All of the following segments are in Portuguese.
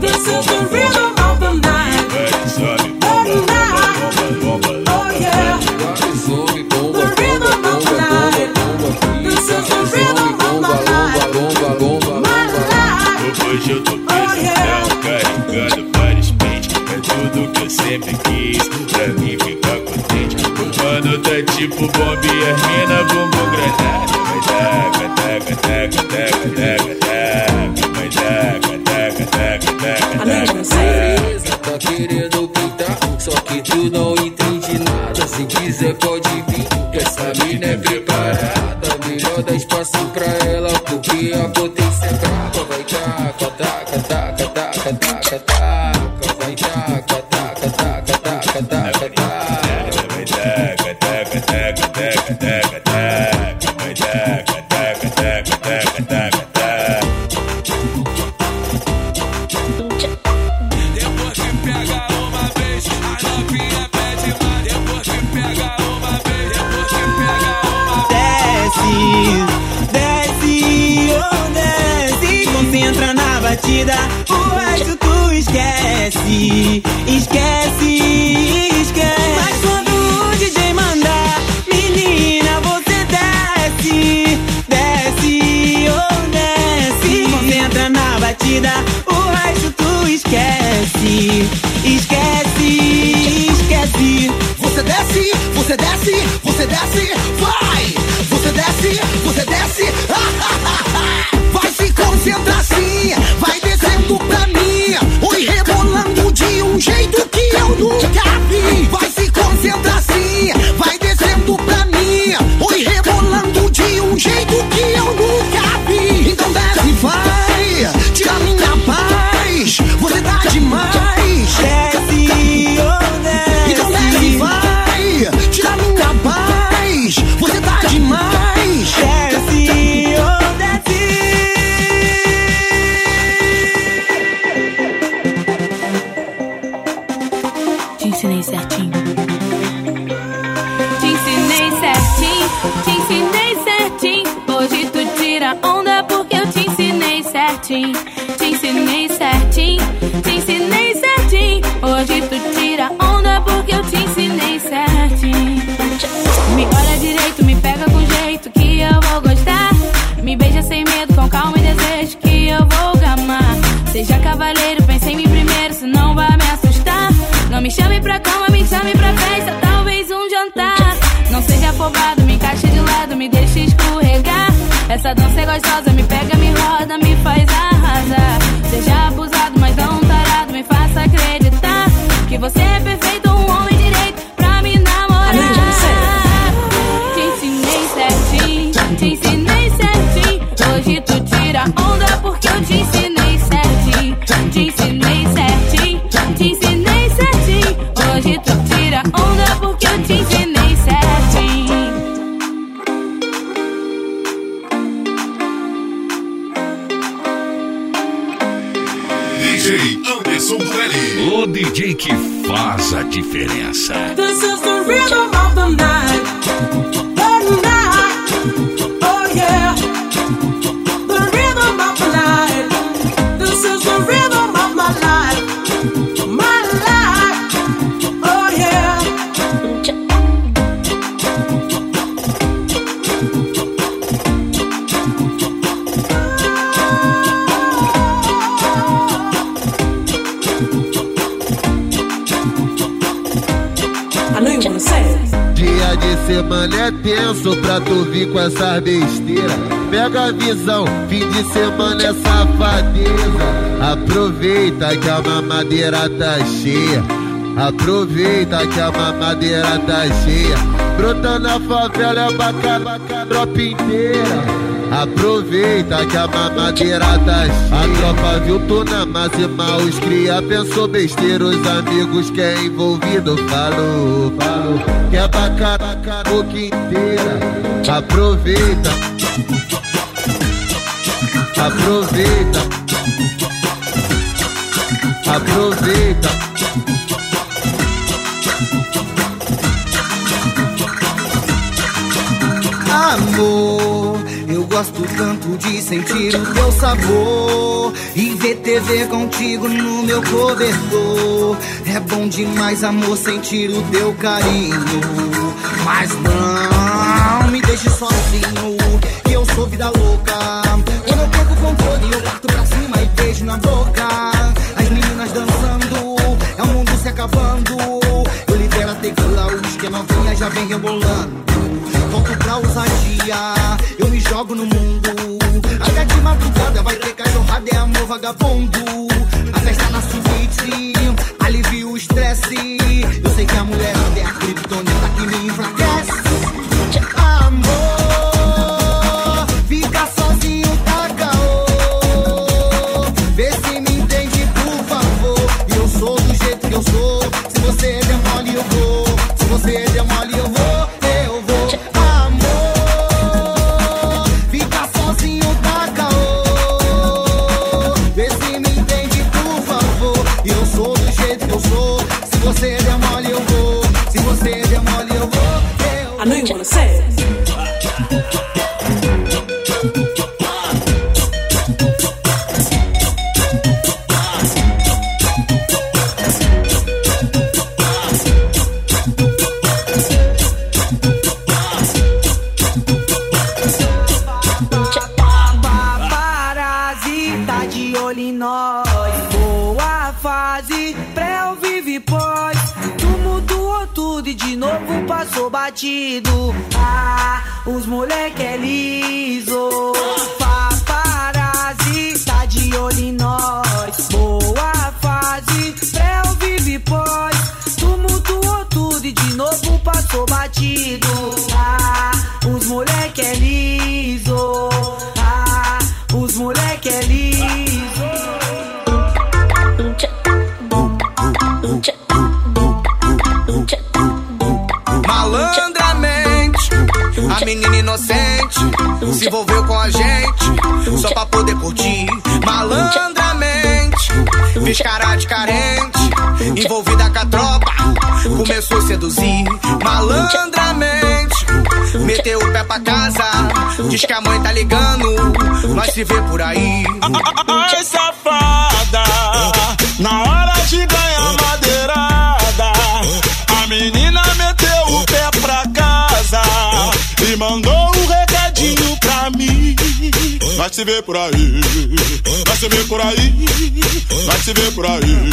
This is the of the night. Oh, night. Oh, yeah. The rhythm of the night. This is the rhythm of my life. My life. Hoje eu tô Oh, pesadão, yeah. carregando vários pentes. É tudo que eu sempre quis, pra mim ficar contente. O mano tá tipo bomba e as mina bumbum granada. Vai taca, taca, taca, taca, taca. Quiser pode vir, que essa mina é preparada. Melhor dar espaço pra ela, porque a potência é brava. Vai taca, taca, taca, taca, taca, taca. Vai taca, taca, taca, taca, taca, taca. Vai taca, taca, taca, taca, taca, taca, batida, o resto tu esquece, esquece, esquece. Mas quando o DJ mandar, menina, você desce, desce, oh desce, concentra na batida, o resto tu esquece, esquece, esquece. Você desce, você desce, eu nunca vi. Certinho. Te ensinei certinho, te ensinei certinho. Hoje tu tira onda porque eu te ensinei certinho. Me olha direito, me pega com jeito que eu vou gostar. Me beija sem medo, com calma e desejo que eu vou gamar. Seja cavaleiro, pense em mim primeiro, senão vai me assustar. Não me chame pra cama, me chame pra festa, talvez um jantar. Não seja afobado, me encaixe de lado, me deixe escorregar. Essa dança é gostosa, me pega, me roda, me você é perfeito, O DJ que faz a diferença. This is the rhythm of the night. Semana é tenso pra tu vir com essas besteiras. Pega a visão, fim de semana é safadeza. Aproveita que a mamadeira tá cheia. Aproveita que a mamadeira tá cheia. Brota na favela é bacana, tropa inteira. Aproveita que a mamadeira tá cheia. A tropa viu tu na máxima, os cria pensou besteira. Os amigos que é envolvido falou, falou. Que é bacana a boca inteira. Aproveita. Aproveita. Aproveita. Amor, gosto tanto de sentir o teu sabor e ver TV contigo no meu cobertor. É bom demais, amor, sentir o teu carinho. Mas não me deixe sozinho, que eu sou vida louca. Eu perco o controle, eu parto pra cima e beijo na boca. As meninas dançando, é o mundo se acabando. Eu libero a tequila, o uísque, a novinha já vem rebolando. Volto pra ousadia, jogo no mundo. Até de madrugada vai ter cachorrada, é amor vagabundo. A festa na suíte, alivia o estresse. Eu sei que a mulher é a criptonita tá de olho em nós. Boa fase, pré ou vive pós. Tu mudou tudo e de novo passou batido. Ah, os moleque é liso. Paparazzi tá de olho em nós. Boa fase, inocente se envolveu com a gente só pra poder curtir. Malandramente, fez cara de carente, envolvida com a tropa, começou a seduzir. Malandramente, meteu o pé pra casa, diz que a mãe tá ligando, nós se vê por aí. Ai, safada, recadinho pra mim. Vai se ver por aí, vai se ver por aí, vai se ver por aí,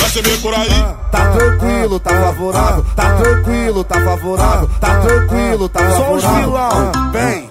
vai se ver por aí. Tá tranquilo, tá favorável, tá tranquilo, tá favorável, tá tranquilo, tá favorável. Só os vilão, vem.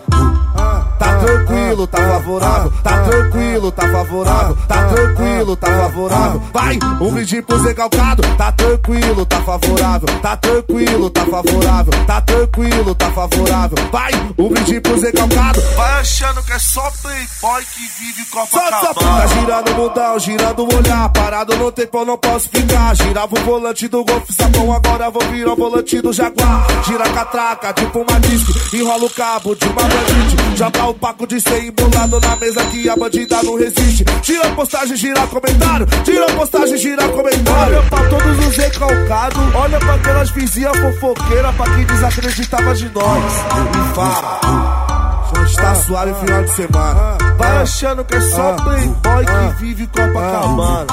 Tá tranquilo, tá favorável, tá tranquilo, tá favorável, tá tranquilo, tá favorável. Vai, um brinde pro Zé Calcado, tá tranquilo, tá favorável, tá tranquilo, tá favorável, tá tranquilo, tá favorável. Vai, um brinde pro Zé Calcado. Vai achando que é só playboy que vive Tá Copacabana. girando o mundão, girando o olhar, parado no tempo eu não posso ficar. Girava o volante do Golf Sapão, agora vou virar o volante do Jaguar. Gira a catraca, tipo uma disco, enrola o cabo de uma bandite. Joga o paco de ser embolado na mesa que a bandida não resiste. Tira postagem, gira comentário, tira postagem, gira comentário. Olha pra todos os recalcados, olha pra aquelas vizinhas fofoqueiras, pra quem desacreditava de nós. E fala. Está suave final de semana. Vai achando que é só playboy que vive Copacabana.